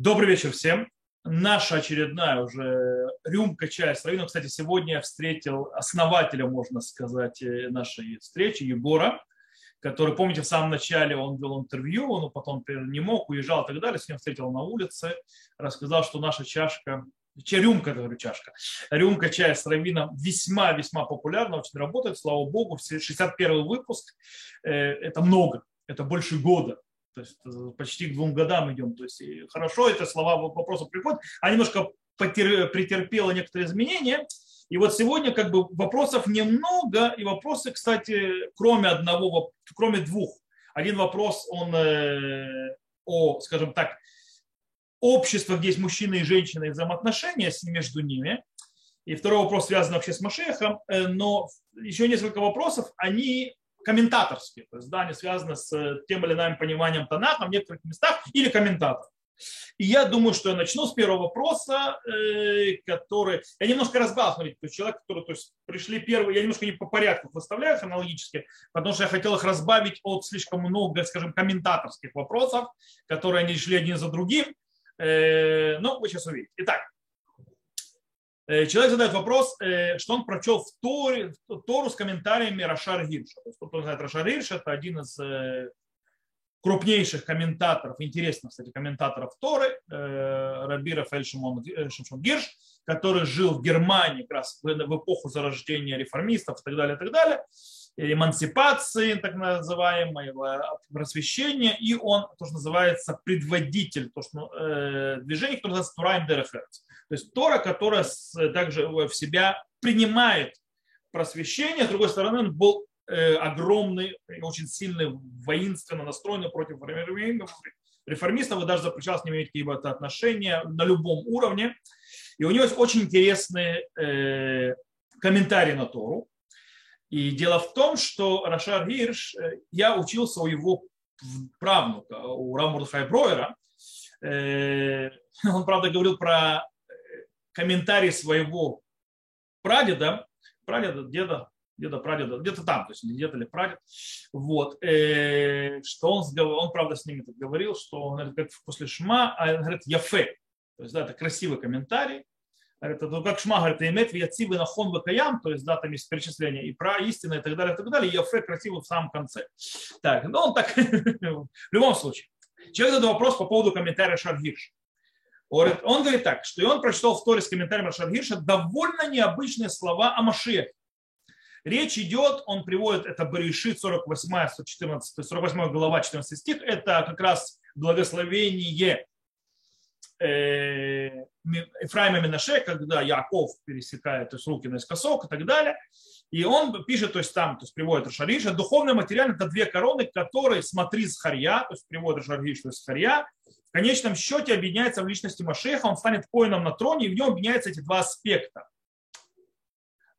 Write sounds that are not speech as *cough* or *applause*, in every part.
Добрый вечер всем. Наша очередная уже рюмка чая с Равином. Кстати, сегодня я встретил основателя, можно сказать, э, нашей встречи, Егора, который, помните, в самом начале он вел интервью, он потом не мог, уезжал и так далее. С ним встретил на улице, рассказал, что наша чашка рюмка, говорю, чашка, рюмка чая с равином весьма-весьма популярна, очень работает, слава богу, 61 выпуск, э, это много, это больше года, то есть э, почти к двум годам идем. То есть хорошо, это слова вопроса приходят. А немножко претерпела некоторые изменения. И вот сегодня как бы вопросов немного, и вопросы, кстати, кроме одного, кроме двух. Один вопрос, он э, о, скажем так, общество, где есть мужчины и женщины, и взаимоотношения между ними. И второй вопрос связан вообще с Машехом. Э, но еще несколько вопросов, они комментаторские, то есть да, они связаны с э, тем или иным пониманием Танаха в некоторых местах или комментатор. И я думаю, что я начну с первого вопроса, э, который... Я немножко разбал, смотрите, то есть человек, который то есть, пришли первые, я немножко не по порядку выставляю хронологически, потому что я хотел их разбавить от слишком много, скажем, комментаторских вопросов, которые они шли один за другим. Э, ну, вы сейчас увидите. Итак, человек задает вопрос, э, что он прочел в Торе, в Тору с комментариями Рашар Гирша. То есть, кто знает Рашар Гирш, это один из э, крупнейших комментаторов, интересных, кстати, комментаторов Торы, Раби Рафаэль Шимон Гирш, который жил в Германии как раз в эпоху зарождения реформистов и так далее, и так далее, эмансипации, так называемого просвещения, и он, то, что называется, предводитель то, что, э, движения, которое называется Тураем Дерехерц. То есть Тора, которая также в себя принимает просвещение, с другой стороны, он был э, огромный, очень сильный, воинственно настроенный против реформистов и даже запрещал с ними иметь какие-то отношения на любом уровне. И у него есть очень интересные э, комментарии на Тору. И дело в том, что Рашар Гирш, э, я учился у его правнука, у Рамурдхай Броера. *laughs* Он, правда, говорил про комментарий своего прадеда, прадеда, деда, деда, прадеда, где-то там, то есть где-то ли прадед, вот, э, что он, он, правда, с ними говорил, что он говорит, как после Шма, а он говорит, яфе, то есть, да, это красивый комментарий, говорит, это как Шма, говорит, имеет вияцивы нахон вакаям, то есть, да, там есть и про истину и так далее, и так далее, яфе красивый в самом конце. Так, ну, он так, *laughs* в любом случае. Человек задал вопрос по поводу комментария Шаргирша. Он говорит так, что и он прочитал в Торе с комментарием Рашар Гирша довольно необычные слова о Машехе. Речь идет, он приводит, это Баришит 48, 114, 48 глава, 14 стих, это как раз благословение э, Ефраима Минаше, когда Яков пересекает то есть, руки наискосок и так далее. И он пишет, то есть там, то есть приводит Рашариша, духовное материально это две короны, которые смотри с Харья, то есть приводит Рашариш, то есть Харья, в конечном счете объединяется в личности Машеха, он станет коином на троне, и в нем объединяются эти два аспекта.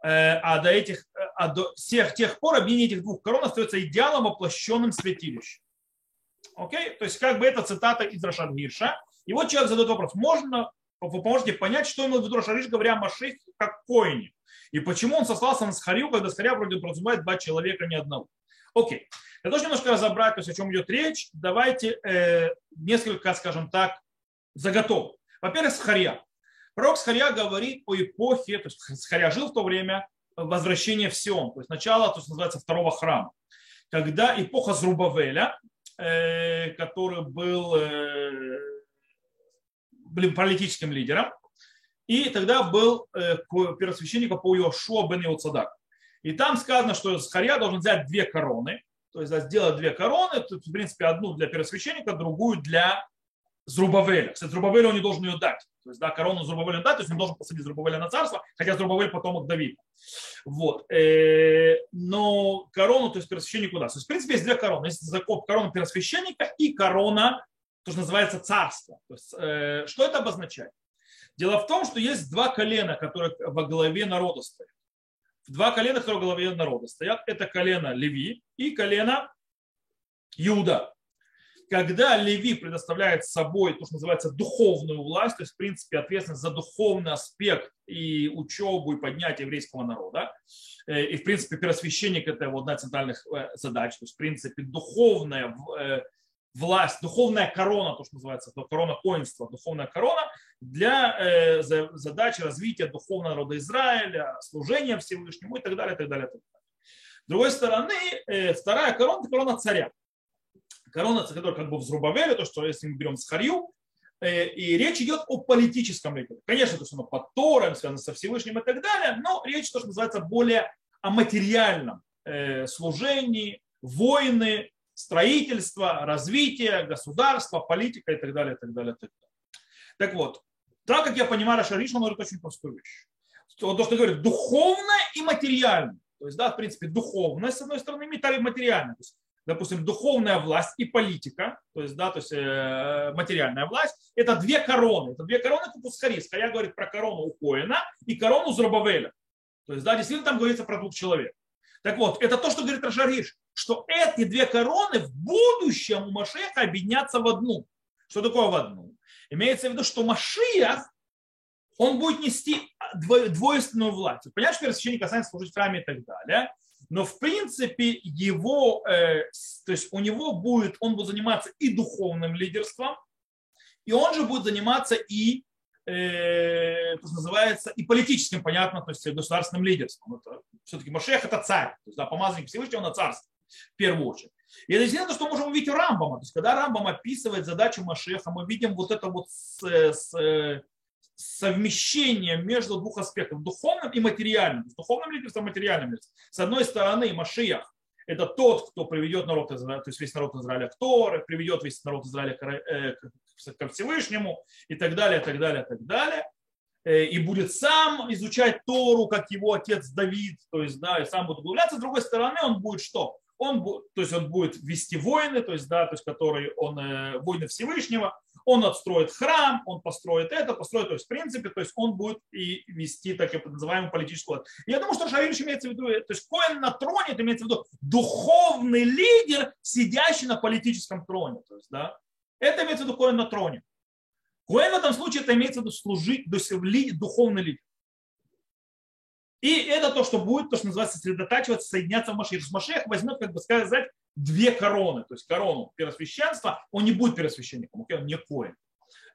Э, а до, этих, э, а до всех тех пор объединение этих двух корон остается идеалом, воплощенным святилищем. Окей? То есть как бы это цитата из Рашад Гирша. И вот человек задает вопрос, можно, вы поможете понять, что имел в виду Рашариш, говоря о Машехе как коине. И почему он сослался на Схарию, когда Схария вроде подразумевает два человека, не одного. Окей. Для того, чтобы немножко разобрать, то есть о чем идет речь, давайте э, несколько, скажем так, заготовок. Во-первых, Схария. Пророк Схария говорит о эпохе, то есть Схария жил в то время возвращения в Сион, то есть начало, то есть называется второго храма, когда эпоха Зрубавеля, э, который был э, политическим лидером, и тогда был э, первосвященник по Йошуа бен Йоцадак. И там сказано, что Захарья должен взять две короны, то есть сделать две короны, в принципе, одну для первосвященника, другую для Зрубавеля. Кстати, Зрубавелю он не должен ее дать. То есть, да, корону Зрубавеля дать, то есть он должен посадить Зрубавеля на царство, хотя Зрубавель потом Давида. Вот. Э, но корону, то есть первосвященнику даст. То есть, в принципе, есть две короны. Есть закон корона первосвященника и корона, то, что называется царство. То есть, э, что это обозначает? Дело в том, что есть два колена, которые во главе народа стоят два колена, которые в голове народа стоят, это колено Леви и колено Иуда. Когда Леви предоставляет собой то, что называется духовную власть, то есть, в принципе, ответственность за духовный аспект и учебу, и поднятие еврейского народа, э, и, в принципе, первосвященник – это его одна из центральных э, задач, то есть, в принципе, духовное э, власть, духовная корона, то, что называется, корона коинства, духовная корона для э, задачи развития духовного народа Израиля, служения Всевышнему и так далее, и так далее. И так далее. С другой стороны, э, вторая корона – это корона царя. Корона, которая как бы в Зрубавеле, то, что если мы берем Схарью, э, и речь идет о политическом лидере. Конечно, то, что оно под Тором, связано со Всевышним и так далее, но речь, то, что называется, более о материальном служении, войны, строительство, развитие государства, политика и так далее, и так далее, и так далее. Так вот, так как я понимаю, Рашариш, он говорит очень простую вещь. То, что говорит, духовное и материальное. То есть, да, в принципе, духовное, с одной стороны, и материальное. То есть, допустим, духовная власть и политика, то есть, да, то есть э, материальная власть, это две короны. Это две короны Купусхари. Скорее говорит про корону у Коина и корону Зрабавеля. То есть, да, действительно там говорится про двух человек. Так вот, это то, что говорит Рашариш, что эти две короны в будущем у Машеха объединятся в одну. Что такое в одну? Имеется в виду, что Машиах, он будет нести двойственную власть. Понятно, что первосвященник касается служить в храме и так далее. Но в принципе его, э, то есть у него будет, он будет заниматься и духовным лидерством, и он же будет заниматься и э, то, называется, и политическим, понятно, то есть государственным лидерством. Это, все-таки Машех это царь, то есть да, помазанник Всевышнего на царство в первую очередь. И это то, что можем увидеть у Рамбама. То есть, когда Рамбам описывает задачу Машеха, мы видим вот это вот с, с, совмещение между двух аспектов, духовным и материальным. С духовным лидерством и материальным лидерством. С одной стороны, Машиях – это тот, кто приведет народ Израиля, то есть весь народ Израиля к Торе, приведет весь народ Израиля э, ко Всевышнему и так далее, так далее, так далее. Э, и будет сам изучать Тору, как его отец Давид, то есть, да, и сам будет углубляться. С другой стороны, он будет что? Он, то есть он будет вести войны, то есть, да, то есть, которые он, э, войны Всевышнего, он отстроит храм, он построит это, построит, то есть, в принципе, то есть, он будет и вести так называемую политическую. Я думаю, что Шавильевич имеется в виду, то есть, Коин на троне, это имеется в виду духовный лидер, сидящий на политическом троне, то есть, да, это имеется в виду Коин на троне. Коэн в этом случае это имеется в виду служить, духовный лидер. И это то, что будет, то, что называется, сосредотачиваться, соединяться в Машех. Машех возьмет, как бы сказать, две короны. То есть корону первосвященства, он не будет первосвященником, он не коин.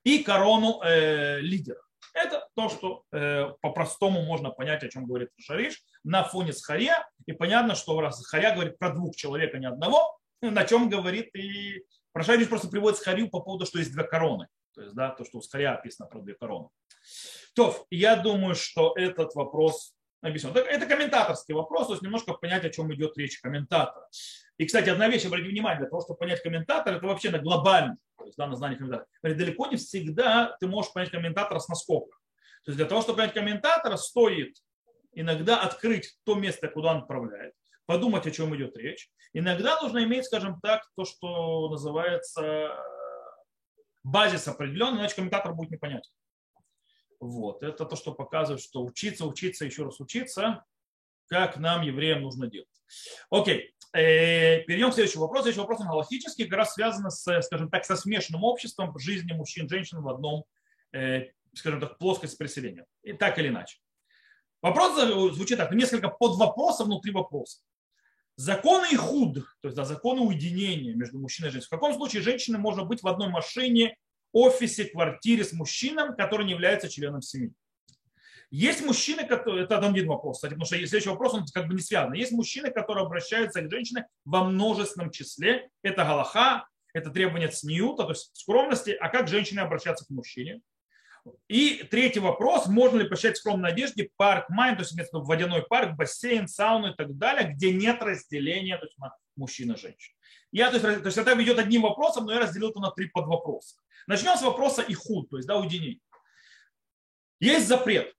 И корону э, лидера. Это то, что э, по-простому можно понять, о чем говорит Шариш, на фоне Схария. И понятно, что раз Схария говорит про двух человек, а не одного, на чем говорит и про Шариш просто приводит Схарию по поводу, что есть две короны. То есть, да, то, что у Схария описано про две короны. То, я думаю, что этот вопрос объяснен. Это комментаторский вопрос, то есть немножко понять, о чем идет речь комментатора. И, кстати, одна вещь, обратите внимание, для того, чтобы понять комментатора, это вообще на глобально, то есть да, на знание комментатора. Далеко не всегда ты можешь понять комментатора с наскока. То есть для того, чтобы понять комментатора, стоит иногда открыть то место, куда он отправляет, подумать, о чем идет речь. Иногда нужно иметь, скажем так, то, что называется базис определенный, иначе комментатор будет непонятен. Вот. Это то, что показывает, что учиться, учиться, еще раз учиться, как нам, евреям, нужно делать. Окей. Э, перейдем к следующему вопросу. Следующий вопрос галактический, как раз связан с, скажем так, со смешанным обществом жизни мужчин и женщин в одном, э, скажем так, плоскости преселения. И так или иначе. Вопрос звучит так, несколько подвопросов внутри вопроса. Законы и худ, то есть да, законы уединения между мужчиной и женщиной. В каком случае женщина может быть в одной машине, офисе, квартире с мужчиной, который не является членом семьи? Есть мужчины, которые, это один вопрос, кстати, потому что следующий вопрос, он как бы не связан. Есть мужчины, которые обращаются к женщине во множественном числе. Это галаха, это требование цниюта, то есть скромности. А как женщины обращаться к мужчине? И третий вопрос, можно ли посчитать в скромной одежде парк майн, то есть водяной парк, бассейн, сауну и так далее, где нет разделения то есть, мужчин и женщин. Я, то, есть, то есть это идет одним вопросом, но я разделил это на три подвопроса. Начнем с вопроса ихуд, то есть да, уединение. Есть запрет.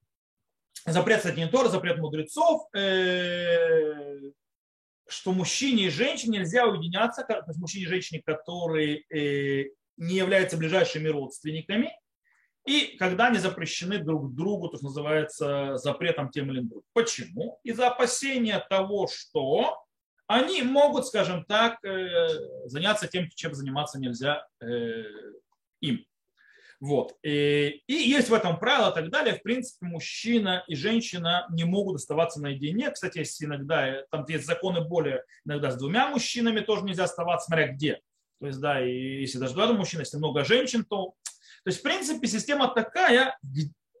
Запрет, кстати, не запрет мудрецов, э, что мужчине и женщине нельзя уединяться, то есть мужчине и женщине, которые э, не являются ближайшими родственниками, и когда они запрещены друг другу, то, что называется запретом тем или иным. Почему? Из-за опасения того, что они могут, скажем так, э, заняться тем, чем заниматься нельзя э, им. Вот. И, есть в этом правило и так далее. В принципе, мужчина и женщина не могут оставаться наедине. Кстати, есть иногда, там есть законы более, иногда с двумя мужчинами тоже нельзя оставаться, смотря где. То есть, да, и если даже два мужчины, если много женщин, то... То есть, в принципе, система такая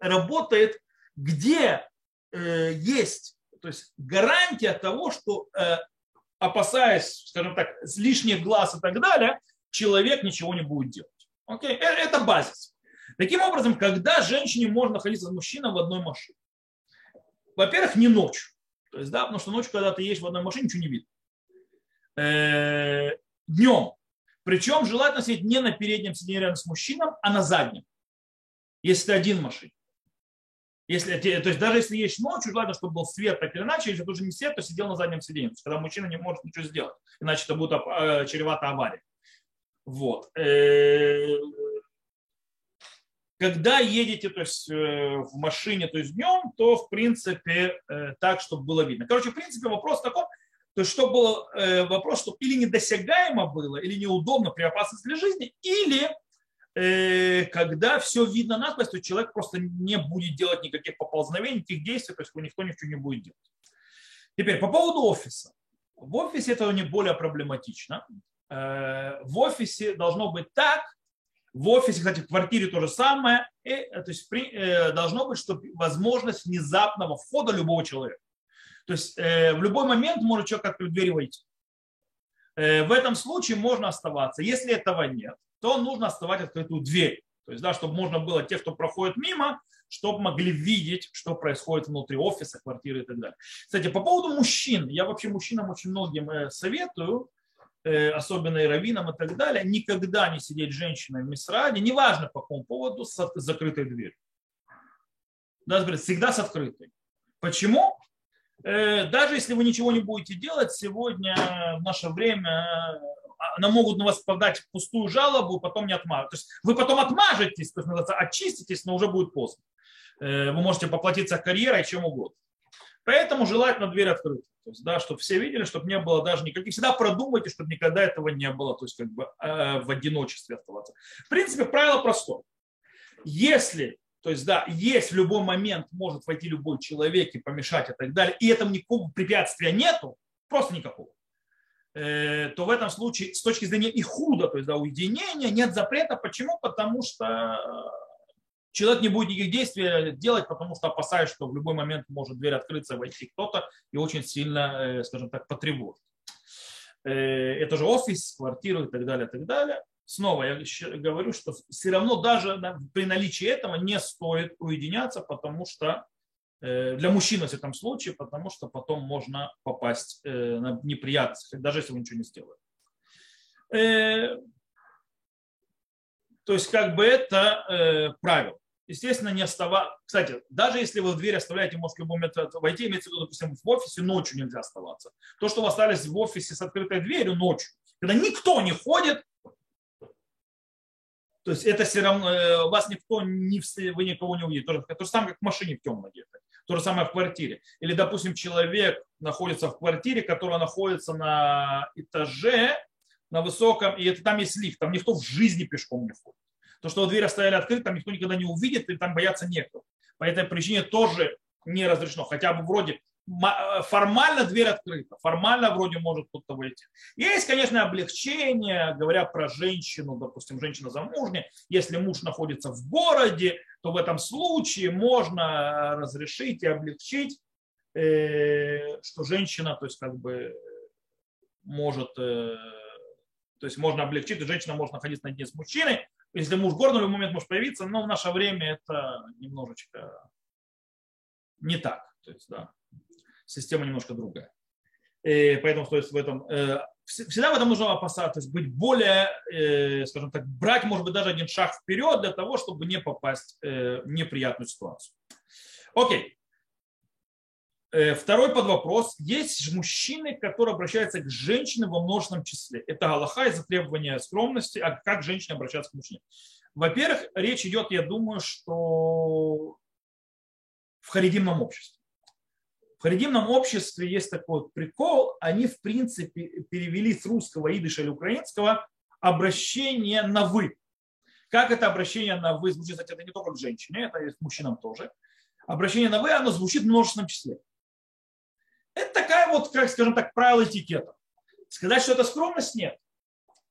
работает, где э, есть то есть, гарантия того, что, э, опасаясь, скажем так, лишних глаз и так далее, человек ничего не будет делать. Окей? Э, это базис. Таким образом, когда женщине можно находиться с мужчиной в одной машине? Во-первых, не ночью. То есть, да, потому что ночью, когда ты едешь в одной машине, ничего не видно. Э, днем. Причем желательно сидеть не на переднем сиденье рядом с мужчиной, а на заднем. Если ты один в машине. Если, то есть даже если есть ночью, желательно, чтобы был свет так или иначе, если тоже не свет, то сидел на заднем сиденье. То есть, когда мужчина не может ничего сделать, иначе это будет э, чревато авария. Вот. Э, когда едете то есть, э, в машине то есть днем, то в принципе так, чтобы было видно. Короче, в принципе вопрос такой, то есть, что был вопрос, чтобы или недосягаемо было, или неудобно при опасности для жизни, или когда все видно насквозь, то человек просто не будет делать никаких поползновений, никаких действий, то есть никто ничего не будет делать. Теперь по поводу офиса. В офисе это не более проблематично. Э, в офисе должно быть так, в офисе, кстати, в квартире то же самое, и, э, то есть при, э, должно быть что возможность внезапного входа любого человека. То есть в любой момент может человек открыть дверь и войти. В этом случае можно оставаться. Если этого нет, то нужно оставать открытую дверь. То есть, да, чтобы можно было, те, кто проходит мимо, чтобы могли видеть, что происходит внутри офиса, квартиры и так далее. Кстати, по поводу мужчин, я вообще мужчинам очень многим э, советую, э, особенно и раввинам и так далее, никогда не сидеть с женщиной в мисраде, неважно по какому поводу, с закрытой дверью. Да, всегда с открытой. Почему? Э, даже если вы ничего не будете делать, сегодня в наше время она могут на вас подать пустую жалобу, потом не отмажут. То есть вы потом отмажетесь, то есть очиститесь, но уже будет поздно. Э, вы можете поплатиться карьерой, чем угодно. Поэтому желательно дверь открыта. То есть, да, чтобы все видели, чтобы не было даже никаких. Всегда продумайте, чтобы никогда этого не было, то есть как бы э, в одиночестве оставаться. В принципе, правило простое. Если, то есть, да, есть в любой момент может войти любой человек и помешать и так далее, и этому никакого препятствия нету, просто никакого. Э, то в этом случае с точки зрения и худа, то есть да, уединения, нет запрета. Почему? Потому что человек не будет никаких действий делать, потому что опасаясь, что в любой момент может дверь открыться, войти кто-то и очень сильно, э, скажем так, потревожит. Э, это же офис, квартиру и так далее, и так далее. Снова я говорю, что все равно даже при наличии этого не стоит уединяться, потому что Э, для мужчины в этом случае, потому что потом можно попасть э, на неприятности, даже если вы ничего не сделали. Э, то есть как бы это правило. Естественно, не оставаться. Кстати, даже если вы в дверь оставляете, может в любой момент войти, имеется в виду, допустим, в офисе ночью нельзя оставаться. То, что вы остались в офисе с открытой дверью ночью, когда никто не ходит, то есть это все равно, вас никто, не, вы никого не увидите. То, же самое, как в машине в темном где-то. То же самое в квартире. Или, допустим, человек находится в квартире, которая находится на этаже, на высоком, и это, там есть лифт, там никто в жизни пешком не ходит. То, что дверь оставили открытой, там никто никогда не увидит, и там бояться некого. По этой причине тоже не разрешено. Хотя бы вроде формально дверь открыта, формально вроде может кто-то выйти. Есть, конечно, облегчение, говоря про женщину, допустим, женщина замужняя, если муж находится в городе, то в этом случае можно разрешить и облегчить, э, что женщина, то есть как бы может, э, то есть можно облегчить, и женщина может находиться наедине с мужчиной, если муж городе в любой момент может появиться, но в наше время это немножечко не так. То есть, да система немножко другая. И поэтому стоит в этом, э, всегда в этом нужно опасаться, то есть быть более, э, скажем так, брать, может быть, даже один шаг вперед для того, чтобы не попасть э, в неприятную ситуацию. Окей. Второй подвопрос. Есть мужчины, которые обращаются к женщине во множественном числе. Это галаха из-за требования скромности. А как женщины обращаются к мужчине? Во-первых, речь идет, я думаю, что в харидимном обществе. Харидимном обществе есть такой вот прикол, они в принципе перевели с русского, идыша или украинского обращение на «вы». Как это обращение на «вы» звучит, кстати, это не только к женщине, это и к мужчинам тоже. Обращение на «вы», оно звучит в множественном числе. Это такая вот, как скажем так, правило этикета. Сказать, что это скромность, нет.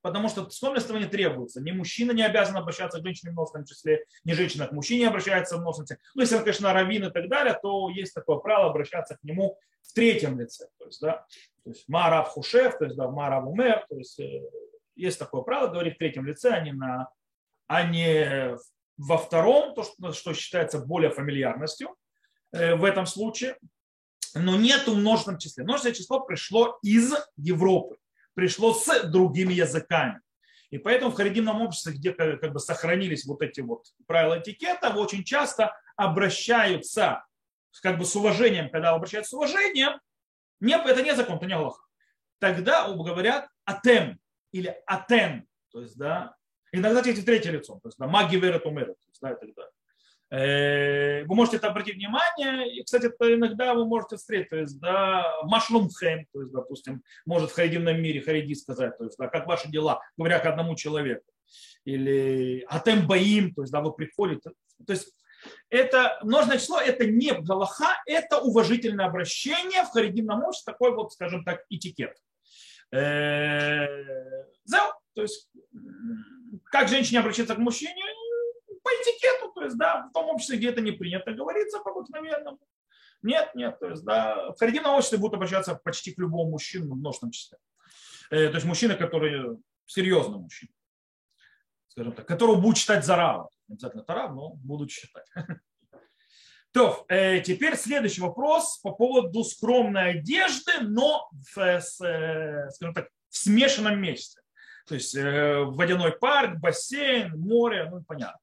Потому что склонность не требуется. Ни мужчина не обязан обращаться к женщине в множественном числе, ни женщина к мужчине обращается в множественном числе. Ну, если он, конечно, раввин и так далее, то есть такое право обращаться к нему в третьем лице. То есть, да, то есть Марав Хушев, то есть да, Марав Умер, то есть э, есть такое право говорить в третьем лице, а не, на, а не во втором, то, что, что считается более фамильярностью э, в этом случае. Но нет в множественном числе. Множественное число пришло из Европы пришло с другими языками. И поэтому в харидимном обществе, где как бы сохранились вот эти вот правила этикета, очень часто обращаются как бы с уважением, когда обращаются с уважением, не, это не закон, это не Аллах. Тогда говорят атем или атен, то есть, да, иногда эти третье лицо, то есть, да, маги верят умерят, то есть, да, и так далее. Э, вы можете это обратить внимание, и, кстати, это иногда вы можете встретить, то есть, да, машлумхэм, то есть, допустим, может в харидимном мире хариди сказать, то есть, да, как ваши дела, говоря к одному человеку, или атем баим, то есть, да, вы приходите, то есть, это множное число, это не галаха, это уважительное обращение в харидимном обществе, такой вот, скажем так, этикет. Э, то есть, как женщине обращаться к мужчине, есть, да, в том обществе, где это не принято говорится по обыкновенному. Нет, нет, то есть, да, в харидимном обществе будут обращаться почти к любому мужчину в множественном числе. Э, то есть мужчина, который серьезный мужчина, скажем так, которого будут читать Зарава. Не обязательно Тарав, но будут читать. *laughs* То, э, теперь следующий вопрос по поводу скромной одежды, но в, э, скажем так, в смешанном месте. То есть водяной парк, бассейн, море, ну понятно.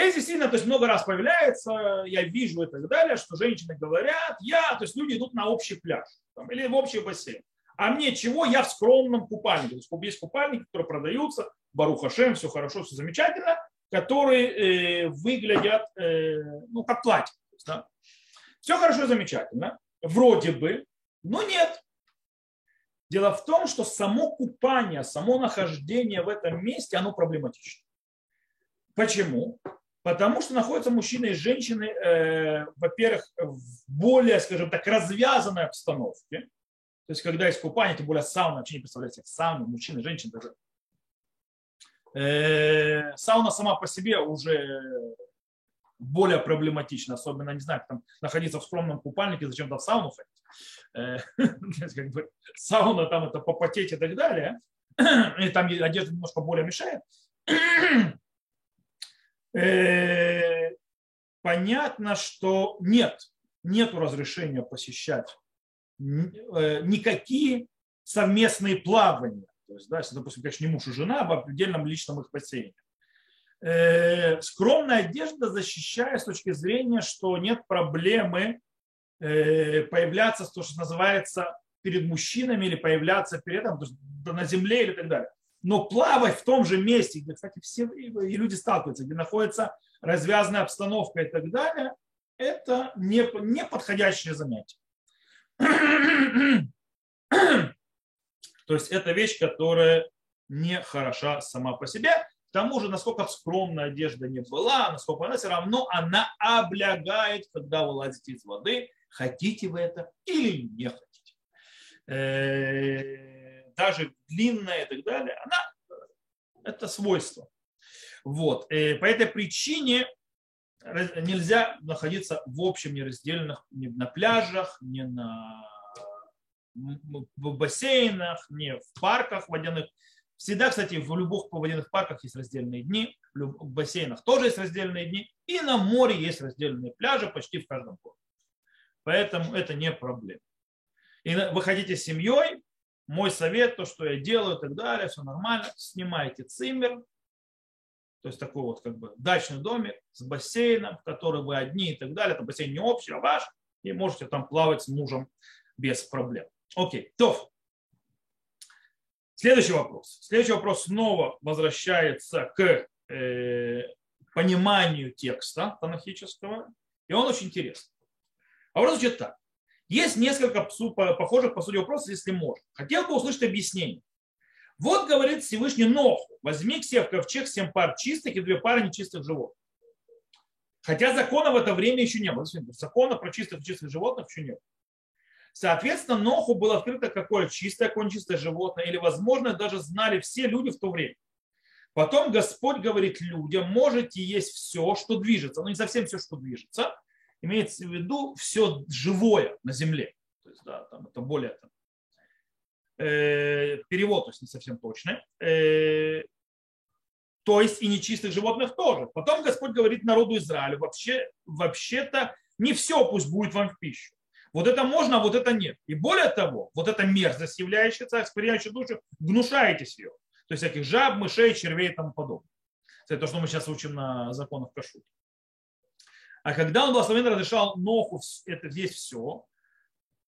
И действительно, то есть много раз появляется, я вижу и так далее, что женщины говорят, я, то есть люди идут на общий пляж там, или в общий бассейн. А мне чего? Я в скромном купальнике. То есть есть купальники, которые продаются, Барухашем, все хорошо, все замечательно, которые э, выглядят э, ну, как платье. Да? Все хорошо, замечательно. Вроде бы, но нет. Дело в том, что само купание, само нахождение в этом месте, оно проблематично. Почему? Потому что находятся мужчины и женщины, э, во-первых, в более, скажем так, развязанной обстановке. То есть, когда есть купание, тем более сауна, вообще не представляете, себе сауна, мужчины, женщины даже. Э, сауна сама по себе уже более проблематична, особенно, не знаю, там находиться в скромном купальнике, зачем-то в сауну ходить. Э, *laughs* как бы, сауна там это попотеть и так далее. *clears throat* И там одежда немножко более мешает. *clears throat* Э, понятно, что нет, нет разрешения посещать э, никакие совместные плавания. То есть, да, если, допустим, конечно, не муж и жена, а в отдельном личном их бассейне. Э, скромная одежда защищает с точки зрения, что нет проблемы появляться, то, что называется, перед мужчинами или появляться перед там, на земле или так далее но плавать в том же месте, где, кстати, все и люди сталкиваются, где находится развязанная обстановка и так далее, это не, не подходящее занятие. *clears throat* То есть это вещь, которая не хороша сама по себе. К тому же, насколько скромная одежда не была, насколько она все равно, она облягает, когда вы лазите из воды, хотите вы это или не хотите. Э, даже длинная и так далее, она это свойство. Вот. И э, по этой причине нельзя находиться в общем нераздельных ни на пляжах, ни на в бассейнах, ни в парках водяных. Всегда, кстати, в любых водяных парках есть раздельные дни, в бассейнах тоже есть раздельные дни, и на море есть раздельные пляжи почти в каждом городе. Поэтому это не проблема. И вы хотите с семьей, мой совет, то, что я делаю и так далее, все нормально, снимайте циммер, то есть такой вот как бы дачный домик с бассейном, в который вы одни и так далее, это бассейн не общий, а ваш, и можете там плавать с мужем без проблем. Окей, то. Следующий вопрос. Следующий вопрос снова возвращается к э, пониманию текста танахического, и он очень интересный. А вопрос звучит так. Есть несколько похожих по сути вопросов, если можно. Хотел бы услышать объяснение. Вот говорит Всевышний Ноху, возьми к себе в ковчег семь пар чистых и две пары нечистых животных. Хотя закона в это время еще не было. Закона про чистых и чистых животных еще не было. Соответственно, Ноху было открыто какое чистое, какое нечистое животное, или, возможно, даже знали все люди в то время. Потом Господь говорит людям, можете есть все, что движется. Но не совсем все, что движется. Имеется в виду все живое на земле. То есть, да, там это более там, э, перевод, то есть не совсем точный. Э, то есть и нечистых животных тоже. Потом Господь говорит народу Израилю, вообще, вообще-то не все пусть будет вам в пищу. Вот это можно, а вот это нет. И более того, вот эта мерзость, являющаяся, эксперименtuющая душу, гнушаетесь ее. То есть всяких жаб, мышей, червей и тому подобное. Это то, что мы сейчас учим на законах Кашута. А когда он благословен разрешал Ноху это здесь все,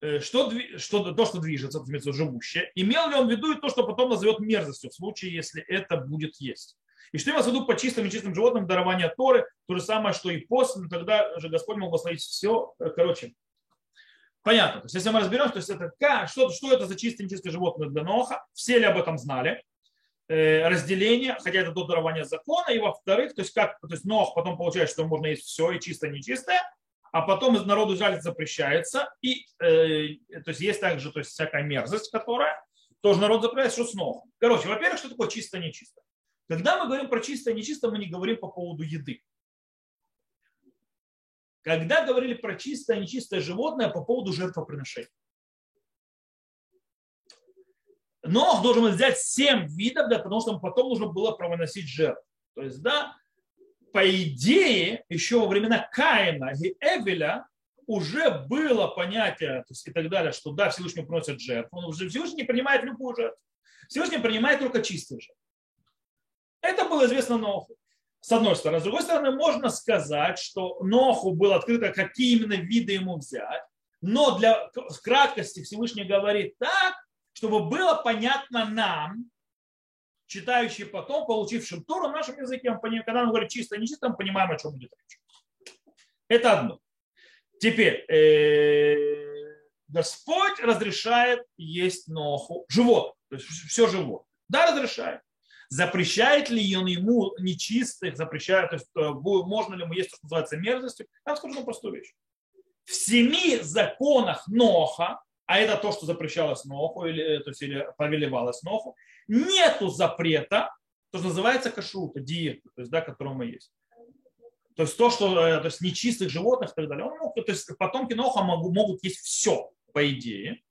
э, что, что, то, что движется, то есть живущее, имел ли он в виду и то, что потом назовет мерзостью, в случае, если это будет есть. И что имелось в виду по чистым и чистым животным дарование Торы, то же самое, что и после, тогда же Господь мог благословить все. Э, короче, понятно. То есть, если мы разберем, то есть это, что, что это за чистое и нечистое животное для Ноха, все ли об этом знали, разделение, хотя это до дарования закона, и во-вторых, то есть как, то есть Нох потом получает, что можно есть все и чисто, и нечистое, а потом из народу Израиля запрещается, и э, то есть есть также то есть всякая мерзость, которая тоже народ запрещает, что с Нохом. Короче, во-первых, что такое чисто, нечисто? Когда мы говорим про чисто и нечисто, мы не говорим по поводу еды. Когда говорили про чистое нечистое животное по поводу жертвоприношения. Нох должен был взять 7 видов, да, потому что потом нужно было провыносить жертву. То есть, да, по идее, еще во времена Каина и Эвеля уже было понятие то есть, и так далее, что да, Всевышний приносит жертву, уже Всевышний не принимает любую жертву. Всевышний принимает только чистые жертвы. Это было известно Ноху. С одной стороны. С другой стороны, можно сказать, что Ноху было открыто, какие именно виды ему взять. Но для краткости Всевышний говорит так, чтобы было понятно нам, читающие потом, получившим Тору в нашем языке, когда он говорит чисто и нечисто, мы понимаем, о чем будет речь. Это одно. Теперь, э, Господь разрешает есть ноху, живот, то есть все живот. Да, разрешает. Запрещает ли он ему нечистых, запрещает, то есть э, можно ли ему есть то, что называется мерзостью? Я вам скажу одну простую вещь. В семи законах Ноха а это то, что запрещалось Ноху, или, то есть, или повелевалось Ноху, нету запрета, то, что называется кашрута, диета, то есть, да, которого мы есть. То есть то, что э, то есть нечистых животных и так далее. Он мог, то есть потомки Ноха могут, могут есть все, по идее.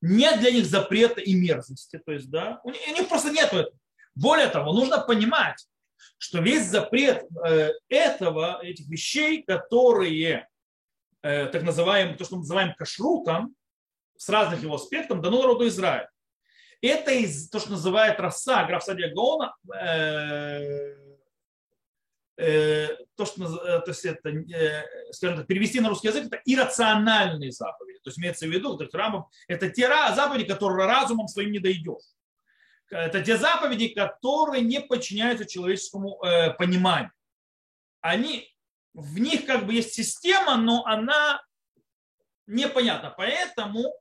Нет для них запрета и мерзости. То есть, да, у них, у них просто нет этого. Более того, нужно понимать, что весь запрет э, этого, этих вещей, которые э, так называемым, то, что мы называем кашрутом, с разных его аспектов дано народу Израиля. Это из, то, что называет Раса, граф Садия Гаона, э, э, то, что, э, то есть это, э, скажем так, перевести на русский язык, это иррациональные заповеди. То есть имеется в виду, Рамбам, это те заповеди, которые разумом своим не дойдешь. Это те заповеди, которые не подчиняются человеческому э, пониманию. Они, в них как бы есть система, но она непонятна. Поэтому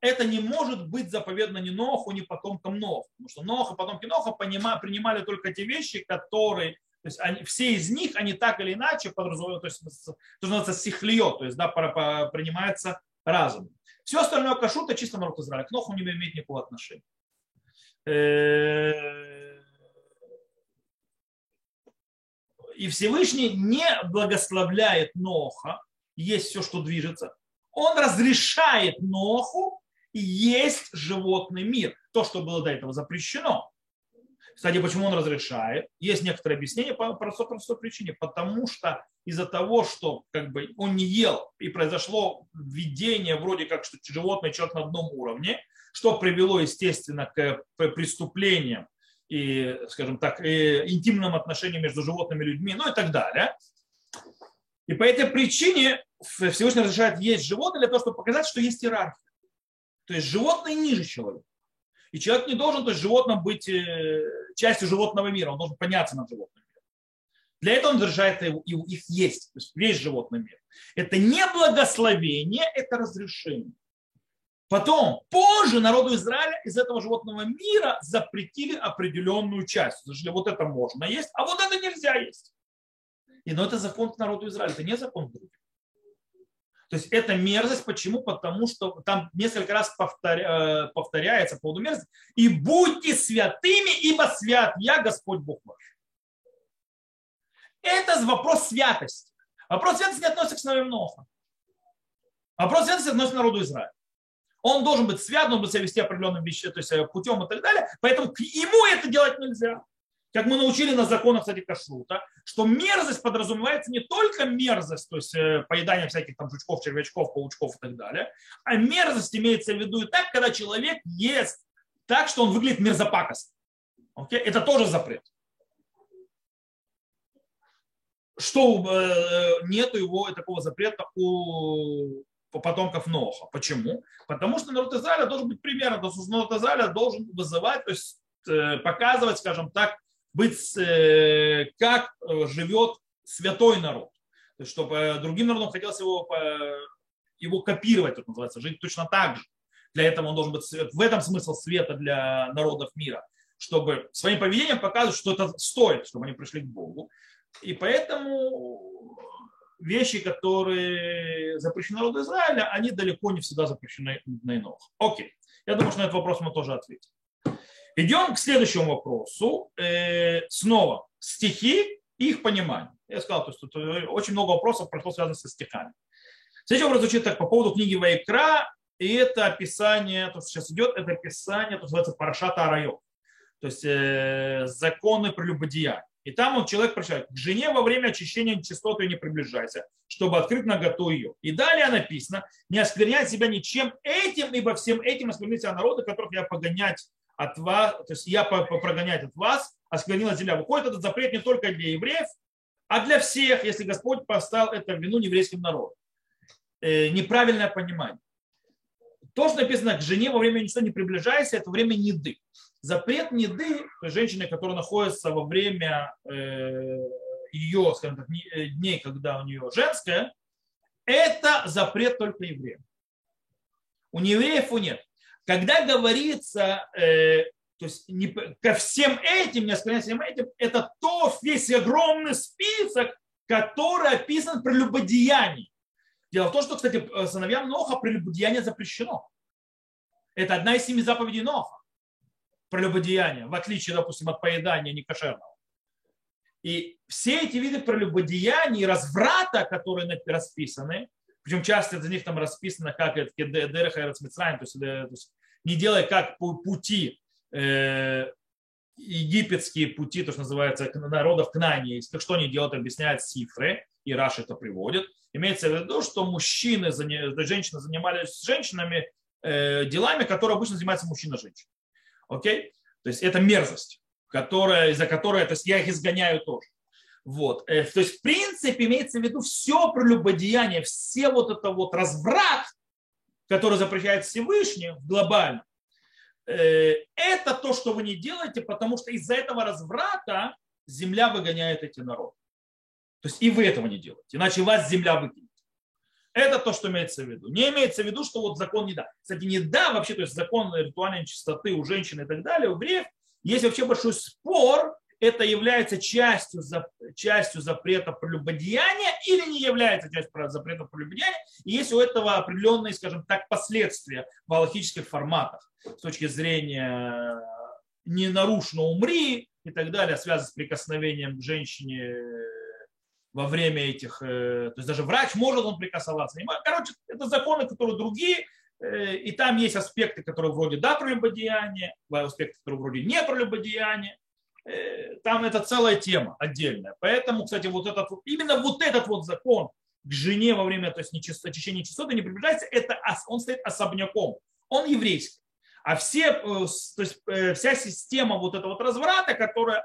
это не может быть заповедно ни Ноху, ни потомкам Ноху. Потому что Нох и потомки Ноха принимали только те вещи, которые, то есть они, все из них, они так или иначе подразумевают, то есть то, называется сихлио, то есть да, принимается разум. Все остальное кашута чисто народ Израиля. К Ноху не имеет никакого отношения. И Всевышний не благословляет Ноха, есть все, что движется. Он разрешает Ноху есть животный мир. То, что было до этого запрещено. Кстати, почему он разрешает? Есть некоторые объяснения по простой, простой причине. Потому что из-за того, что как бы, он не ел, и произошло введение вроде как, что животное человек на одном уровне, что привело, естественно, к преступлениям и, скажем так, и интимным отношениям между животными и людьми, ну и так далее. И по этой причине Всевышний разрешает есть животное для того, чтобы показать, что есть иерархия. То есть животное ниже человека. И человек не должен, то есть животным быть э, частью животного мира, он должен подняться над животным миром. Для этого он разрешает их есть, то есть весь животный мир. Это не благословение, это разрешение. Потом, позже народу Израиля из этого животного мира запретили определенную часть. Потому вот это можно есть, а вот это нельзя есть. И но это закон народу Израиля, это не закон другим. То есть это мерзость. Почему? Потому что там несколько раз повторя, э, повторяется по поводу мерзости. И будьте святыми, ибо свят я, Господь Бог ваш. Это вопрос святости. Вопрос святости не относится к сыновьям Ноха. Вопрос святости относится к народу Израиля. Он должен быть свят, он должен себя вести определенным вещам, то есть э, путем и так далее. Поэтому к ему это делать нельзя. Как мы научили на законах, кстати, кашрута, что мерзость подразумевается не только мерзость, то есть э, поедание всяких там жучков, червячков, паучков и так далее, а мерзость имеется в виду и так, когда человек ест так, что он выглядит мерзопакостно. Okay? Это тоже запрет. Что э, нету его такого запрета у потомков Ноха. Почему? Потому что народ Израиля должен быть примером. То есть народ Израиля должен вызывать, то есть э, показывать, скажем так, быть, э, как живет святой народ. Чтобы другим народам хотелось его, его копировать, это называется, жить точно так же. Для этого он должен быть. В этом смысл света для народов мира. Чтобы своим поведением показывать, что это стоит, чтобы они пришли к Богу. И поэтому вещи, которые запрещены народу Израиля, они далеко не всегда запрещены на иных. Окей. Я думаю, что на этот вопрос мы тоже ответим. Идем к следующему вопросу. Э, снова стихи и их понимание. Я сказал, то есть тут очень много вопросов прошло связано со стихами. Следующий вопрос звучит так по поводу книги Вайкра. И это описание, то, что сейчас идет, это описание, то, что называется Парашата Арайот. То есть э, законы прелюбодеяния. И там он человек прощает. К жене во время очищения нечистоты не приближайся, чтобы открыть наготу ее. И далее написано, не оскверняй себя ничем этим, ибо всем этим осквернит себя народы, которых я погонять от вас, то есть я прогонять от вас, осквернила земля. Выходит этот запрет не только для евреев, а для всех, если Господь поставил это в вину еврейским народу. Э, неправильное понимание. То, что написано к жене во время ничто не приближайся, это время неды. Запрет неды, женщины, которая находится во время э, ее, скажем так, э, дней, когда у нее женская, это запрет только евреям. У неевреев у нет. Когда говорится, э, то есть не, ко всем этим, не осквернять всем этим, это то весь огромный список, который описан при любодеянии. Дело в том, что, кстати, сыновьям Ноха прелюбодеяние запрещено. Это одна из семи заповедей Ноха. Прелюбодеяние, в отличие, допустим, от поедания некошерного. И все эти виды прелюбодеяния и разврата, которые расписаны, причем часто за них там расписано, как это Дереха и то есть, есть не делай как пути э, египетские пути, то, что называется, народов Кнани, как что они делают, объясняют цифры, и Раш это приводит. Имеется в виду, что мужчины, женщины занимались женщинами э, делами, которые обычно занимаются мужчина-женщина. Окей? То есть это мерзость, которая, из-за которой то есть я их изгоняю тоже. Вот. Э, то есть, в принципе, имеется в виду все прелюбодеяние, все вот это вот разврат, который запрещает Всевышний глобально, э, это то, что вы не делаете, потому что из-за этого разврата земля выгоняет эти народы. То есть и вы этого не делаете, иначе вас земля выкинет. Это то, что имеется в виду. Не имеется в виду, что вот закон не да. Кстати, не да вообще, то есть закон ритуальной чистоты у женщин и так далее, у евреев, есть вообще большой спор, это является частью, частью запрета прелюбодеяния или не является частью запрета прелюбодеяния. И есть у этого определенные, скажем так, последствия в аллахических форматах с точки зрения не нарушно умри и так далее, связанных с прикосновением к женщине во время этих, э, то есть даже врач может он прикасаться. Короче, это законы, которые другие, э, и там есть аспекты, которые вроде да прелюбодеяния, аспекты, которые вроде не прелюбодеяния. Э, там это целая тема отдельная. Поэтому, кстати, вот этот, именно вот этот вот закон к жене во время то есть, очищения чистоты не приближается, это, он стоит особняком. Он еврейский. А все, то есть, вся система вот этого вот разврата, которая,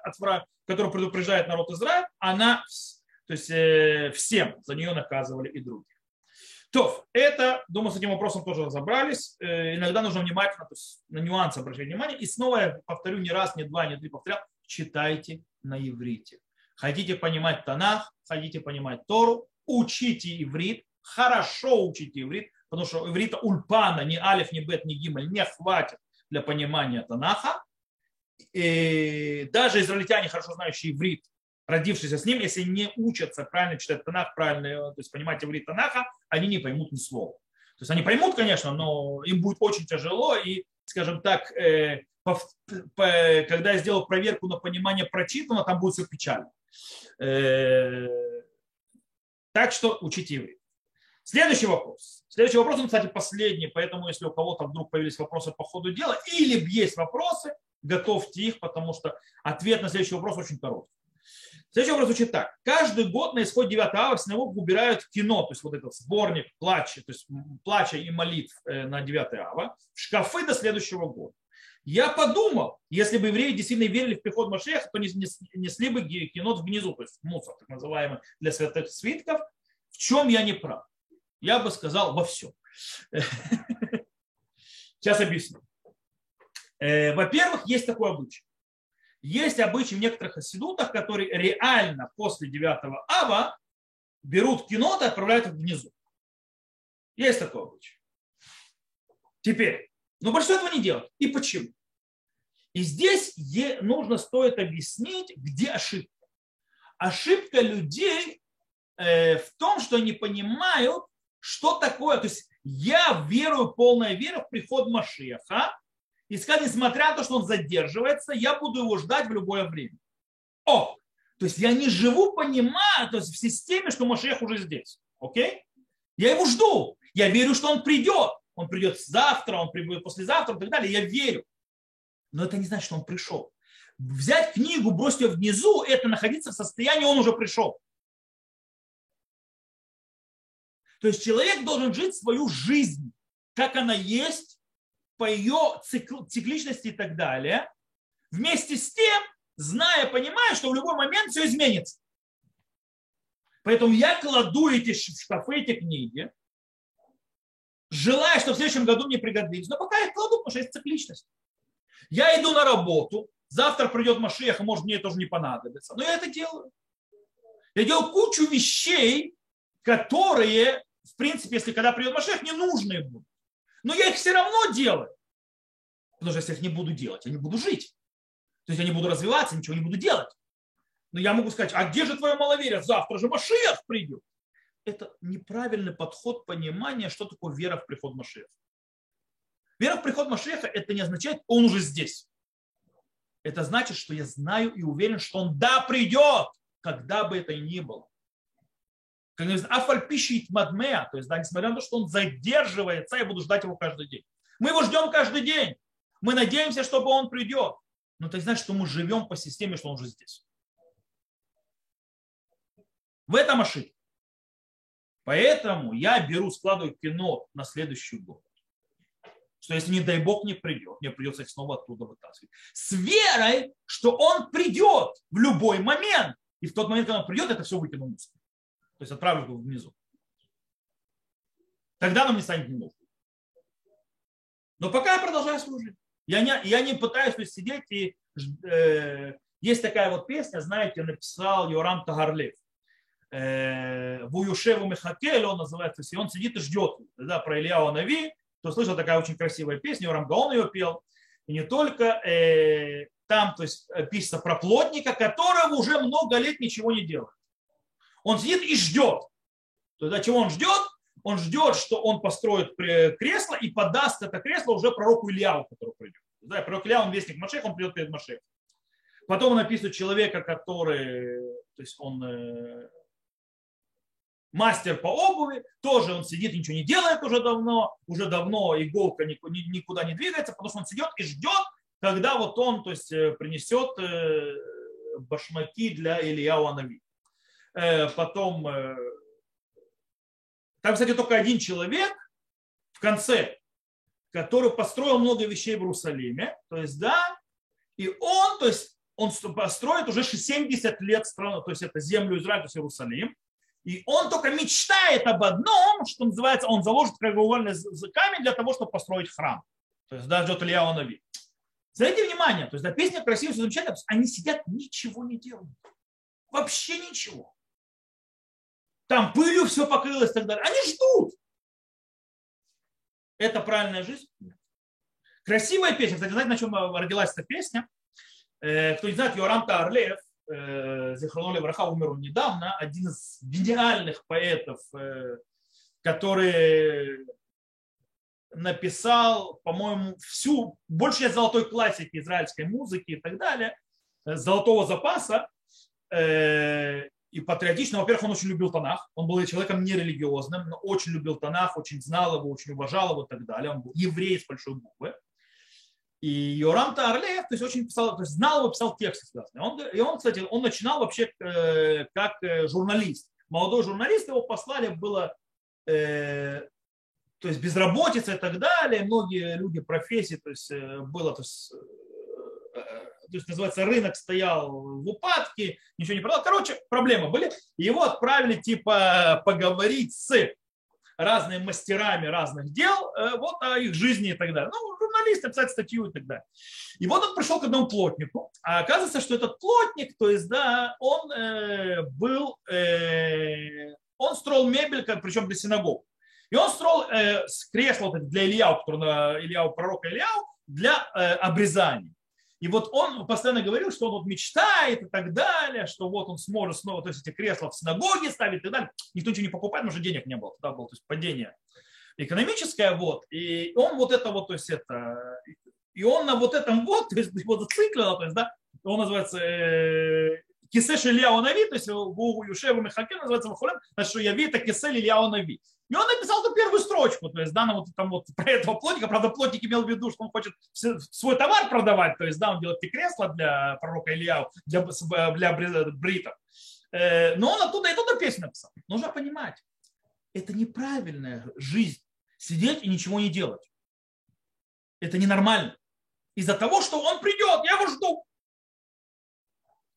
которая предупреждает народ Израиля, она то есть э, всем за нее наказывали и других. То, это, думаю, с этим вопросом тоже разобрались. Э, иногда нужно внимательно, то есть на нюансы обращать внимание. И снова я повторю не раз, не два, не три повторял, читайте на иврите. Хотите понимать Танах, хотите понимать Тору, учите иврит, хорошо учите иврит, потому что иврита ульпана, ни алиф, ни бет, ни гимель не хватит для понимания Танаха. И даже израильтяне, хорошо знающие иврит, родившиеся с ним, если не учатся правильно читать Танах, правильно, то есть понимать иврит Танаха, они не поймут ни слова. То есть они поймут, конечно, но им будет очень тяжело, и, скажем так, э, когда я сделал проверку на понимание прочитанного, там будет все печально. Э, так что учите иврит. Следующий вопрос. Следующий вопрос, он, кстати, последний, поэтому если у кого-то вдруг появились вопросы по ходу дела, или есть вопросы, готовьте их, потому что ответ на следующий вопрос очень короткий. Следующий вопрос звучит так. Каждый год на исходе 9 ава в синагогу убирают кино, то есть вот этот сборник плача, то есть плача и молитв э, на 9 ава, в шкафы до следующего года. Я подумал, если бы евреи действительно верили в приход Машеха, то несли бы кино внизу, то есть мусор, так называемый, для святых свитков. В чем я не прав? Я бы сказал во всем. *laughs* Сейчас объясню. Э, во-первых, есть такой обычай. Есть обычай в некоторых хасидутах, которые реально после 9 ава берут кино и отправляют внизу. Есть такой обычай. Теперь, но большинство этого не делают. И почему? И здесь нужно, стоит объяснить, где ошибка. Ошибка людей э, в том, что они понимают, что такое. То есть я верую, полная вера в приход Машеха, и сказать, несмотря на то, что он задерживается, я буду его ждать в любое время. О, то есть я не живу, понимаю, то есть в системе, что Машех уже здесь. Окей? Я его жду. Я верю, что он придет. Он придет завтра, он придет послезавтра и так далее. Я верю. Но это не значит, что он пришел. Взять книгу, бросить ее внизу, это находиться в состоянии, он уже пришел. То есть человек должен жить свою жизнь, как она есть, по ее цикл, цикличности и так далее, вместе с тем, зная, понимая, что в любой момент все изменится. Поэтому я кладу эти шкафы, эти книги, желая, что в следующем году мне пригодились. Но пока я их кладу, потому что есть цикличность. Я иду на работу, завтра придет Машех, может мне тоже не понадобится. Но я это делаю. Я делаю кучу вещей, которые, в принципе, если когда придет Машех, не нужны будут но я их все равно делаю. Потому что если я их не буду делать, я не буду жить. То есть я не буду развиваться, ничего не буду делать. Но я могу сказать, а где же твое маловерие? Завтра же Машиах придет. Это неправильный подход понимания, что такое вера в приход Машеха. Вера в приход Машеха это не означает, он уже здесь. Это значит, что я знаю и уверен, что он да придет, когда бы это ни было как говорится, афальпищит мадмея, то есть, да, несмотря на то, что он задерживается, я буду ждать его каждый день. Мы его ждем каждый день. Мы надеемся, чтобы он придет. Но это значит, что мы живем по системе, что он уже здесь. В этом ошибка. Поэтому я беру, складываю кино на следующий год. Что если, не дай бог, не придет, мне придется снова оттуда вытаскивать. С верой, что он придет в любой момент. И в тот момент, когда он придет, это все выкину мусор. То есть отправлю его внизу. Тогда нам не станет не нужно. Но пока я продолжаю служить. Я не, я не пытаюсь есть, сидеть и... Э, есть такая вот песня, знаете, написал Йорам Тагарлев. Э, Вуюшеву Мехакель, он называется, и он сидит и ждет. Да, про Ильяу Нави, кто слышал, такая очень красивая песня, Йорам Гаон ее пел. И не только э, там, то есть пишется про плотника, которого уже много лет ничего не делает. Он сидит и ждет. Тогда чего он ждет? Он ждет, что он построит кресло и подаст это кресло уже пророку Ильяу, который придет. Да, пророк Илья, он вестник Машех, он придет перед Машех. Потом он описывает человека, который, то есть он э, мастер по обуви, тоже он сидит, ничего не делает уже давно, уже давно иголка никуда не двигается, потому что он сидит и ждет, когда вот он то есть, э, принесет э, башмаки для Илья Анави. Э, потом э, там, кстати, только один человек в конце, который построил много вещей в Иерусалиме, то есть, да, и он, то есть, он построит уже 70 лет страну, то есть это землю Израиля, то есть Иерусалим, и он только мечтает об одном, что называется, он заложит краеугольный камень для того, чтобы построить храм. То есть, да, ждет Илья Нави. Смотрите внимание, то есть, да, песня красивая, все замечательно, они сидят, ничего не делают. Вообще ничего там пылью все покрылось и так далее. Они ждут. Это правильная жизнь? Красивая песня. Кстати, знаете, на чем родилась эта песня? Э, кто не знает, Йорам Тарлев, э, Зихроноли Враха умер он недавно, один из гениальных поэтов, э, который написал, по-моему, всю, большую часть золотой классики израильской музыки и так далее, э, золотого запаса, э, и патриотично. Во-первых, он очень любил Танах. Он был человеком нерелигиозным, но очень любил Танах, очень знал его, очень уважал его и так далее. Он был еврей с большой буквы. И Йорам Таарлеев, то есть очень писал, то есть знал его, писал тексты связанные. Он, и он, кстати, он начинал вообще э, как э, журналист. Молодой журналист, его послали, было э, то есть безработица и так далее. Многие люди профессии, то есть э, было, то есть то есть называется рынок стоял в упадке, ничего не продал. Короче, проблемы были. Его отправили типа поговорить с разными мастерами разных дел, э, вот о их жизни и так далее. Ну, журналисты писать статью и так далее. И вот он пришел к одному плотнику, а оказывается, что этот плотник, то есть, да, он э, был, э, он строил мебель, как, причем для синагог. И он строил э, кресло для Ильяу, который, Ильяу, пророка Ильяу, для э, обрезания. И вот он постоянно говорил, что он вот мечтает и так далее, что вот он сможет снова то есть эти кресла в синагоге ставить и так далее. Никто ничего не покупает, потому что денег не было. Тогда было то есть падение экономическое. Вот. И он вот это вот, то есть это, и он на вот этом вот, *laughs* то есть его зациклил, то есть, да, он называется э, Нави, то есть у Юшева Михаке называется Вахулем, значит, что Яви это Кисель Ильяу Нави. И он написал эту первую строчку, то есть, да, вот, там вот про этого плотника, правда, плотник имел в виду, что он хочет свой товар продавать, то есть, да, он делает эти кресла для пророка Ильяу, для, для бритов. Э, но он оттуда и туда песню написал. Нужно понимать, это неправильная жизнь, сидеть и ничего не делать. Это ненормально. Из-за того, что он придет, я его жду.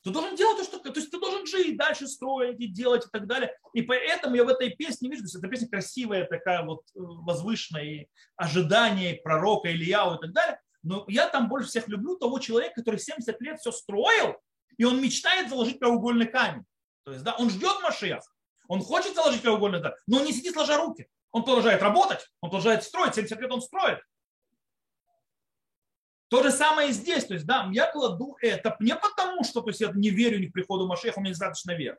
Ты должен делать то, что... То есть ты должен жить, дальше строить и делать и так далее. И поэтому я в этой песне вижу, что эта песня красивая, такая вот э, возвышенная, и ожидание пророка Ильяу и так далее. Но я там больше всех люблю того человека, который 70 лет все строил, и он мечтает заложить прямоугольный камень. То есть, да, он ждет Машех, он хочет заложить прямоугольный камень, но он не сидит сложа руки. Он продолжает работать, он продолжает строить, 70 лет он строит. То же самое и здесь. То есть, да, я кладу это не потому, что то есть, я не верю ни к приходу Машеха, у меня недостаточно веры.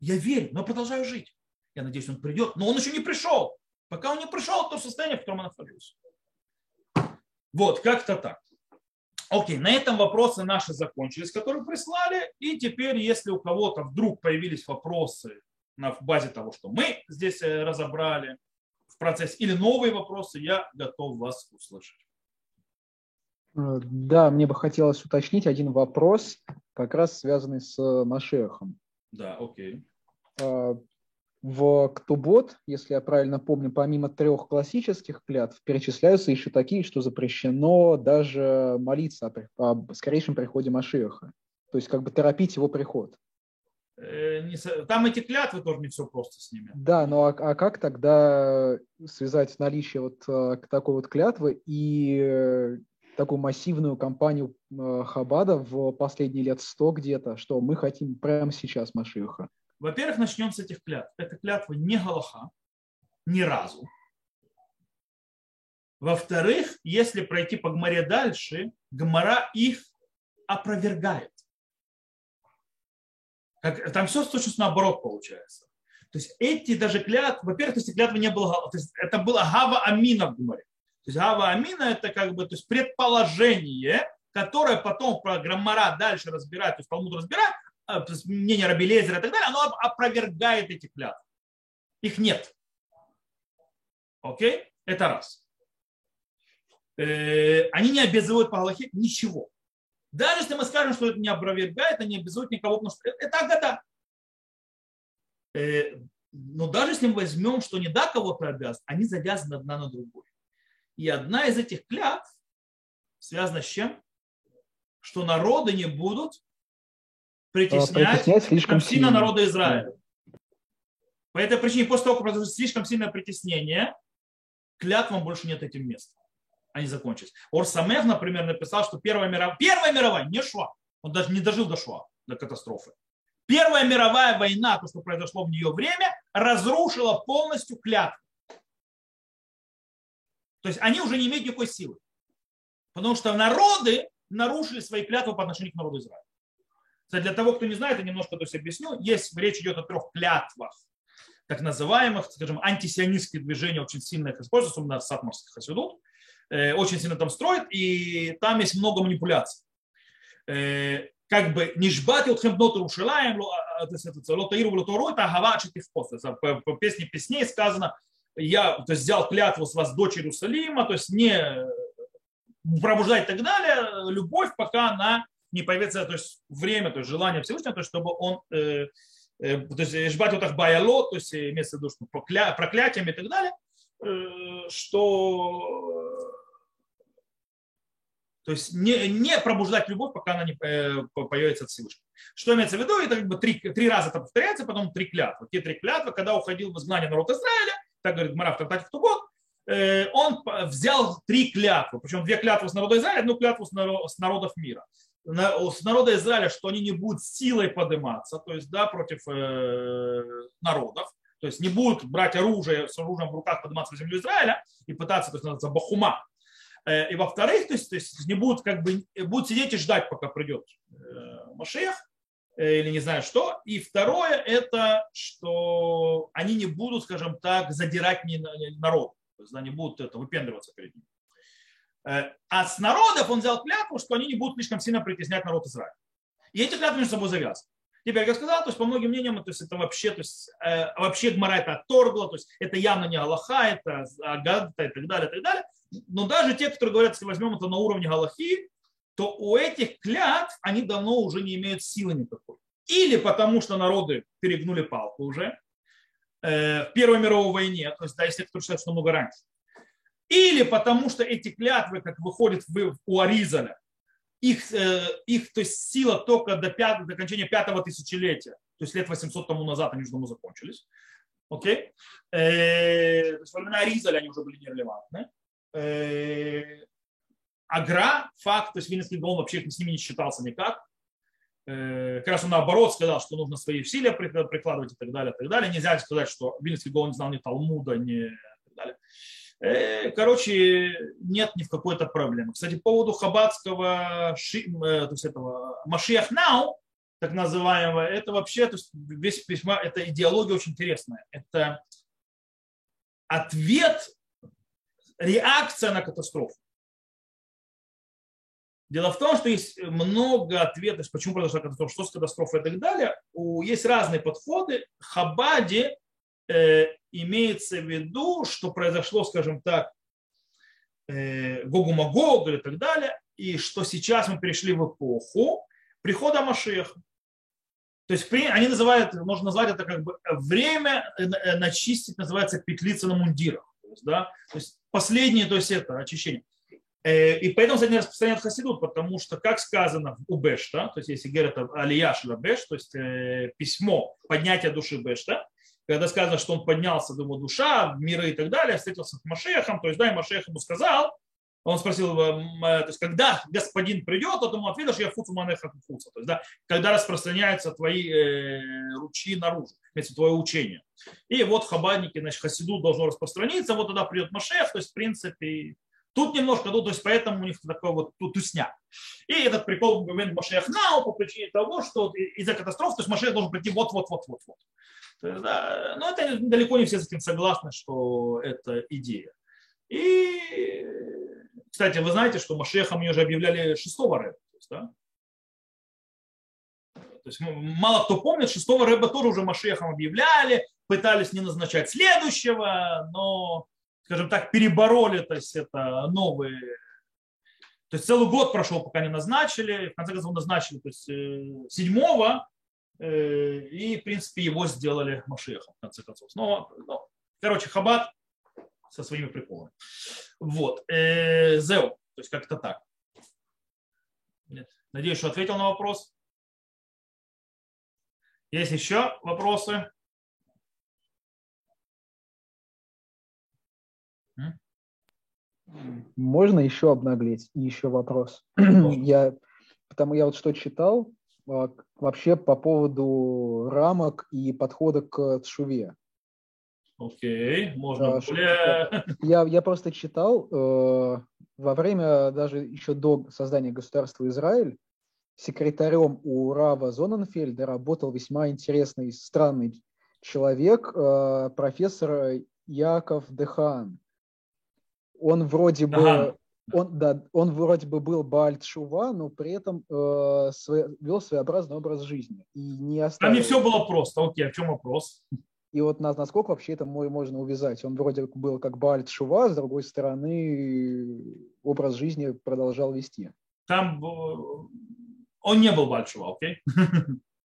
Я верю, но продолжаю жить. Я надеюсь, он придет, но он еще не пришел. Пока он не пришел, то состояние, в котором он находился. Вот, как-то так. Окей, на этом вопросы наши закончились, которые прислали. И теперь, если у кого-то вдруг появились вопросы на базе того, что мы здесь э, разобрали в процессе, или новые вопросы, я готов вас услышать. Э, да, мне бы хотелось уточнить один вопрос, как раз связанный с э, Машехом. Да, окей. Э, в Ктубот, если я правильно помню, помимо трех классических клятв, перечисляются еще такие, что запрещено даже молиться о скорейшем приходе Машеха. То есть как бы торопить его приход. Там эти клятвы тоже не все просто с ними. Да, но а, а как тогда связать наличие вот такой вот клятвы и такую массивную кампанию э, Хабада в последние лет сто где-то, что мы хотим прямо сейчас Машиха? Во-первых, начнем с этих клятв. Это клятва не Галаха, ни разу. Во-вторых, если пройти по Гмаре дальше, Гмара их опровергает. Как, там все точно наоборот получается. То есть эти даже клятвы, во-первых, то есть клятвы не было, то есть это было Гава Амина в Гмаре. Есть Гава Амина это как бы то есть предположение, которое потом про Граммара дальше разбирает, то есть Талмуд разбирает, а, мнение Рабелезера и так далее, оно опровергает эти клятвы. Их нет. Окей? Это раз. Э, они не обязывают по Галахе ничего. Даже если мы скажем, что это не опровергает, они не обязуют никого, потому что это агата. Э, но даже если мы возьмем, что не да кого-то обязан, они завязаны одна на другую. И одна из этих клятв связана с чем? Что народы не будут притеснять, притеснять слишком сильно народа Израиля. По этой причине, после того, как произошло слишком сильное притеснение, клятвам больше нет этим места. Они закончились. Орсамех, например, написал, что Первая мировая, Первая мировая не шла. Он даже не дожил до шла, до катастрофы. Первая мировая война, то, что произошло в нее время, разрушила полностью клятву. То есть они уже не имеют никакой силы. Потому что народы нарушили свои клятвы по отношению к народу Израиля. Кстати, для того, кто не знает, я немножко то есть объясню. Есть, речь идет о трех клятвах, так называемых, скажем, антисионистские движения очень сильно их используют, особенно в сатмарских хасидут. Э, очень сильно там строят, и там есть много манипуляций. Э, как бы нишбати от хембнот рушилаем, лотаиру лотору, это агава читихпос. По песне песней сказано, я то есть, взял клятву с вас дочь Иерусалима, то есть не пробуждать и так далее, любовь, пока она не появится то есть, время, то есть желание Всевышнего, то есть, чтобы он, э, э, то есть жбать вот так баяло, то есть имеется в виду, что прокля, проклятиями и так далее, э, что то есть не, не пробуждать любовь, пока она не э, появится от Всевышнего. Что имеется в виду? Это как бы три, три раза это повторяется, потом три клятвы. Те три клятвы, когда уходил в изгнание народ Израиля, так говорит Мара в Тартате в год, э, он взял три клятвы, причем две клятвы с народа Израиля, одну клятву с народов мира. С народа Израиля, что они не будут силой подниматься, то есть да, против э, народов, то есть не будут брать оружие с оружием в руках подниматься в землю Израиля и пытаться, то есть называется бахума, Э, и во-вторых, то есть, то есть не будут, как бы, будут сидеть и ждать, пока придет Машех, или не знаю что. И второе, это что они не будут, скажем так, задирать народ. То есть они будут это, выпендриваться перед ним. А с народов он взял клятву, что они не будут слишком сильно притеснять народ Израиля. И эти клятвы между собой завязаны. Теперь, я сказал, то есть по многим мнениям, то есть это вообще, то есть э, вообще Гмара это отторгло, то есть это явно не Аллаха, это Агадта и так далее, и так далее. Но даже те, которые говорят, если возьмем это на уровне Галахи, то у этих клятв они давно уже не имеют силы никакой. Или потому что народы перегнули палку уже э, в Первой мировой войне, то есть да, если кто считает, что много раньше. Или потому что эти клятвы, как выходит у Аризаля, их, э, их то есть сила только до, пят, до окончания пятого тысячелетия, то есть лет 800 тому назад они уже давно закончились. Окей? Э, то есть во времена Аризаля они уже были нерелевантны. Э, Агра, факт, то есть Вильнинский Гаон вообще с ними не считался никак. Э, как раз он наоборот сказал, что нужно свои усилия прикладывать и так далее, и так далее. Нельзя сказать, что Вильнинский Гаон не знал ни Талмуда, ни так далее. Э, короче, нет ни в какой-то проблемы. Кстати, по поводу хабатского, то есть этого Машиах Нау, так называемого, это вообще, то есть весь письма, это идеология очень интересная. Это ответ реакция на катастрофу. Дело в том, что есть много ответов, почему произошла катастрофа, что с катастрофой и так далее. У, есть разные подходы. Хабаде э, имеется в виду, что произошло, скажем так, э, Гогу-Магог или так далее, и что сейчас мы перешли в эпоху прихода Машеха. То есть они называют, можно назвать это как бы время э, начистить, называется петлица на мундирах. То есть, да, то есть последнее, то есть это очищение. Э, и поэтому, кстати, не распространяют хасидут, потому что, как сказано у Бешта, то есть если говорят Алия Беш, то есть э, письмо поднятия души Бешта, когда сказано, что он поднялся, думаю, душа, миры и так далее, встретился с Машехом, то есть, да, и Машех ему сказал, он спросил, э, то есть, когда господин придет, то ему ответил, что я фуцу манеха фуца. То есть, да, когда распространяются твои э, ручьи наружу, вместе твое учение. И вот хабадники, значит, хасиду должно распространиться, вот тогда придет Машех, то есть, в принципе, Тут немножко, ну, то есть поэтому у них такой вот тусня. И этот прикол момент Машех Нау по причине того, что из-за катастрофы, то есть Машех должен прийти вот-вот-вот-вот-вот. Да, но это далеко не все с этим согласны, что это идея. И кстати, вы знаете, что Машехом ее уже объявляли шестого рэба. То есть, да? то есть мало кто помнит, шестого рэба тоже уже Машехом объявляли, пытались не назначать следующего, но, скажем так, перебороли, то есть это новые то есть целый год прошел, пока не назначили. В конце концов назначили то есть, э, седьмого, э, и, в принципе, его сделали Машехом, в конце концов. Но, ну, короче, Хабат со своими приколами. Вот. Э, Зеу. То есть как-то так. Нет. Надеюсь, что ответил на вопрос. Есть еще вопросы? Можно еще обнаглеть? И еще вопрос. *clears throat* я, потому я вот что читал, а, вообще по поводу рамок и подхода к шуве. Окей, можно более... Я, я просто читал, э, во время даже еще до создания государства Израиль, секретарем у Рава Зоненфельда работал весьма интересный, странный человек, э, профессор Яков Дехан. Он вроде бы он, да, он вроде бы был Баальт Шува, но при этом э, свой, вел своеобразный образ жизни. И не оставил... Там не все было просто. Окей, а в чем вопрос? И вот насколько вообще это можно увязать? Он вроде был как Баальт Шува, с другой стороны образ жизни продолжал вести. Там он не был Баальт Шува, окей?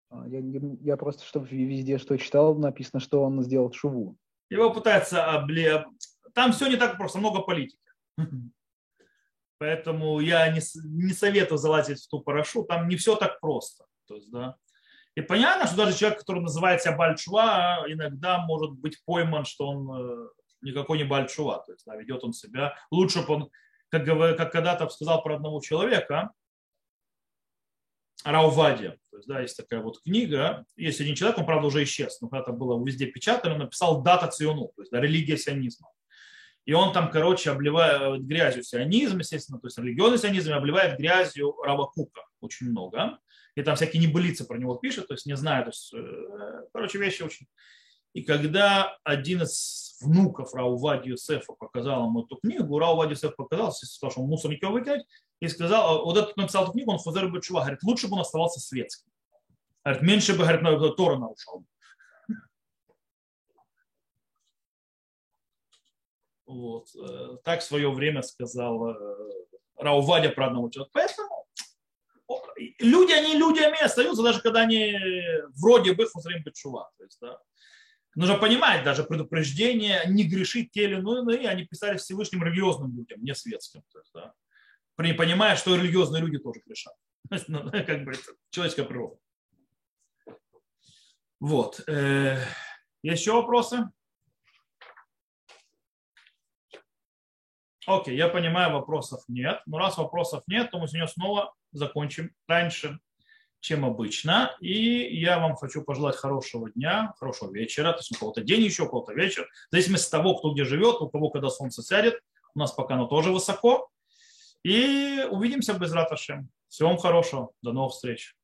А, я, я просто что везде, что читал, написано, что он сделал Шуву. Его пытаются обле... Там все не так просто, много политики. Поэтому я не, не советую залазить в ту парашу, там не все так просто. То есть, да. И понятно, что даже человек, который называет себя Бальчува, иногда может быть пойман, что он э, никакой не Бальчува. То есть да, ведет он себя. Лучше бы он, как, как когда-то сказал про одного человека, Раувади. То есть, да, есть такая вот книга. Есть один человек, он, правда, уже исчез, но когда-то было везде печатано, он написал «Дата Циону», то есть да, религия сионизма. И он там, короче, обливает грязью сионизм, естественно, то есть религиозный сионизм, обливает грязью Равакука очень много. И там всякие небылицы про него пишут, то есть не знаю, то есть, э, короче, вещи очень. И когда один из внуков Раувади Юсефа показал ему эту книгу, Раувади Юсеф показал, сказал, что он мусорники выкинуть, и сказал, вот этот написал эту книгу, он Фузер Бачува, говорит, лучше бы он оставался светским. Говорит, меньше бы, говорит, Тора нарушал. Вот. Э, так в свое время сказал э, Раувадя про одного человека. Поэтому люди, они людьми остаются, даже когда они вроде бы хусрим бетшува. То есть, да. Нужно понимать, даже предупреждение не грешить те или иные, они писали Всевышним религиозным людям, не светским. То есть, да. Понимая, что религиозные люди тоже грешат. *laughs* Ну, *laughs* как бы это человеческая природа. Вот. Э, есть еще вопросы? Окей, я понимаю, вопросов нет. Но раз вопросов нет, то мы сегодня снова закончим раньше, чем обычно. И я вам хочу пожелать хорошего дня, хорошего вечера. То есть у кого-то день еще, у кого-то вечер. В зависимости от того, кто где живет, у кого когда солнце сядет. У нас пока оно тоже высоко. И увидимся без раташем. Всего вам хорошего. До новых встреч.